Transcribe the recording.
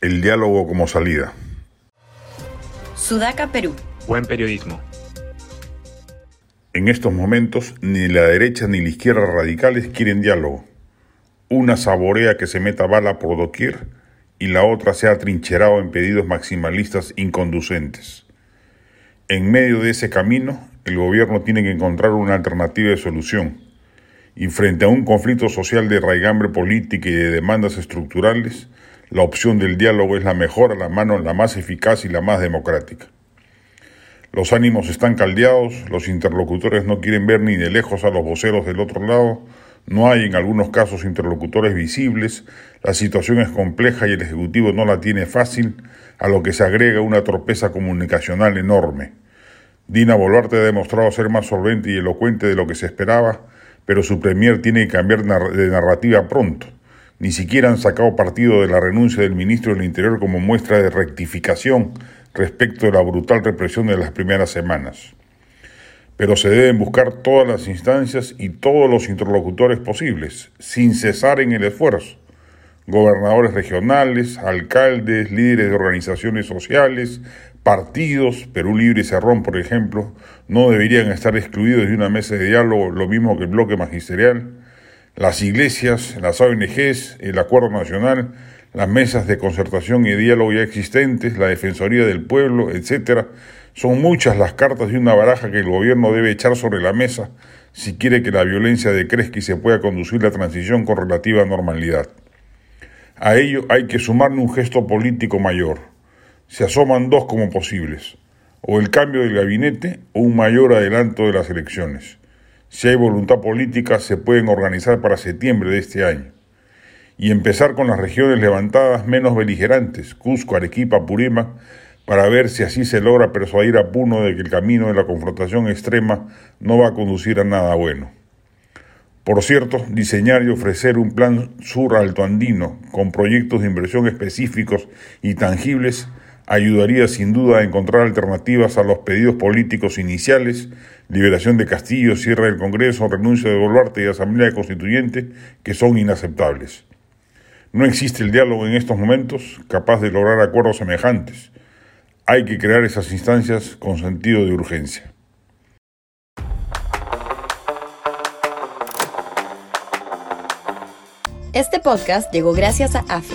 El diálogo como salida. Sudaca, Perú. Buen periodismo. En estos momentos, ni la derecha ni la izquierda radicales quieren diálogo. Una saborea que se meta bala por doquier y la otra se ha trincherado en pedidos maximalistas inconducentes. En medio de ese camino, el gobierno tiene que encontrar una alternativa de solución. Y frente a un conflicto social de raigambre política y de demandas estructurales, la opción del diálogo es la mejor a la mano, la más eficaz y la más democrática. Los ánimos están caldeados, los interlocutores no quieren ver ni de lejos a los voceros del otro lado, no hay en algunos casos interlocutores visibles, la situación es compleja y el Ejecutivo no la tiene fácil, a lo que se agrega una torpeza comunicacional enorme. Dina Boluarte ha demostrado ser más solvente y elocuente de lo que se esperaba, pero su premier tiene que cambiar de narrativa pronto. Ni siquiera han sacado partido de la renuncia del ministro del Interior como muestra de rectificación respecto de la brutal represión de las primeras semanas pero se deben buscar todas las instancias y todos los interlocutores posibles, sin cesar en el esfuerzo. Gobernadores regionales, alcaldes, líderes de organizaciones sociales, partidos, Perú Libre y Cerrón, por ejemplo, no deberían estar excluidos de una mesa de diálogo, lo mismo que el bloque magisterial. Las iglesias, las ONGs, el Acuerdo Nacional, las mesas de concertación y diálogo ya existentes, la Defensoría del Pueblo, etcétera, son muchas las cartas de una baraja que el gobierno debe echar sobre la mesa si quiere que la violencia decrezca y se pueda conducir la transición con relativa normalidad. A ello hay que sumarle un gesto político mayor. Se asoman dos como posibles, o el cambio del gabinete o un mayor adelanto de las elecciones. Si hay voluntad política, se pueden organizar para septiembre de este año. Y empezar con las regiones levantadas menos beligerantes, Cusco, Arequipa, Purima, para ver si así se logra persuadir a Puno de que el camino de la confrontación extrema no va a conducir a nada bueno. Por cierto, diseñar y ofrecer un plan sur alto andino con proyectos de inversión específicos y tangibles ayudaría sin duda a encontrar alternativas a los pedidos políticos iniciales, liberación de Castillo, cierre del Congreso, renuncia de Boluarte y Asamblea Constituyente, que son inaceptables. No existe el diálogo en estos momentos capaz de lograr acuerdos semejantes hay que crear esas instancias con sentido de urgencia. Este podcast llegó gracias a AFE,